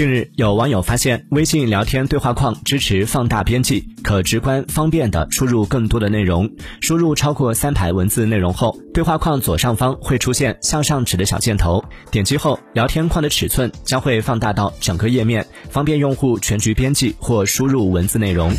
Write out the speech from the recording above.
近日，有网友发现微信聊天对话框支持放大编辑，可直观方便地输入更多的内容。输入超过三排文字内容后，对话框左上方会出现向上指的小箭头，点击后聊天框的尺寸将会放大到整个页面，方便用户全局编辑或输入文字内容。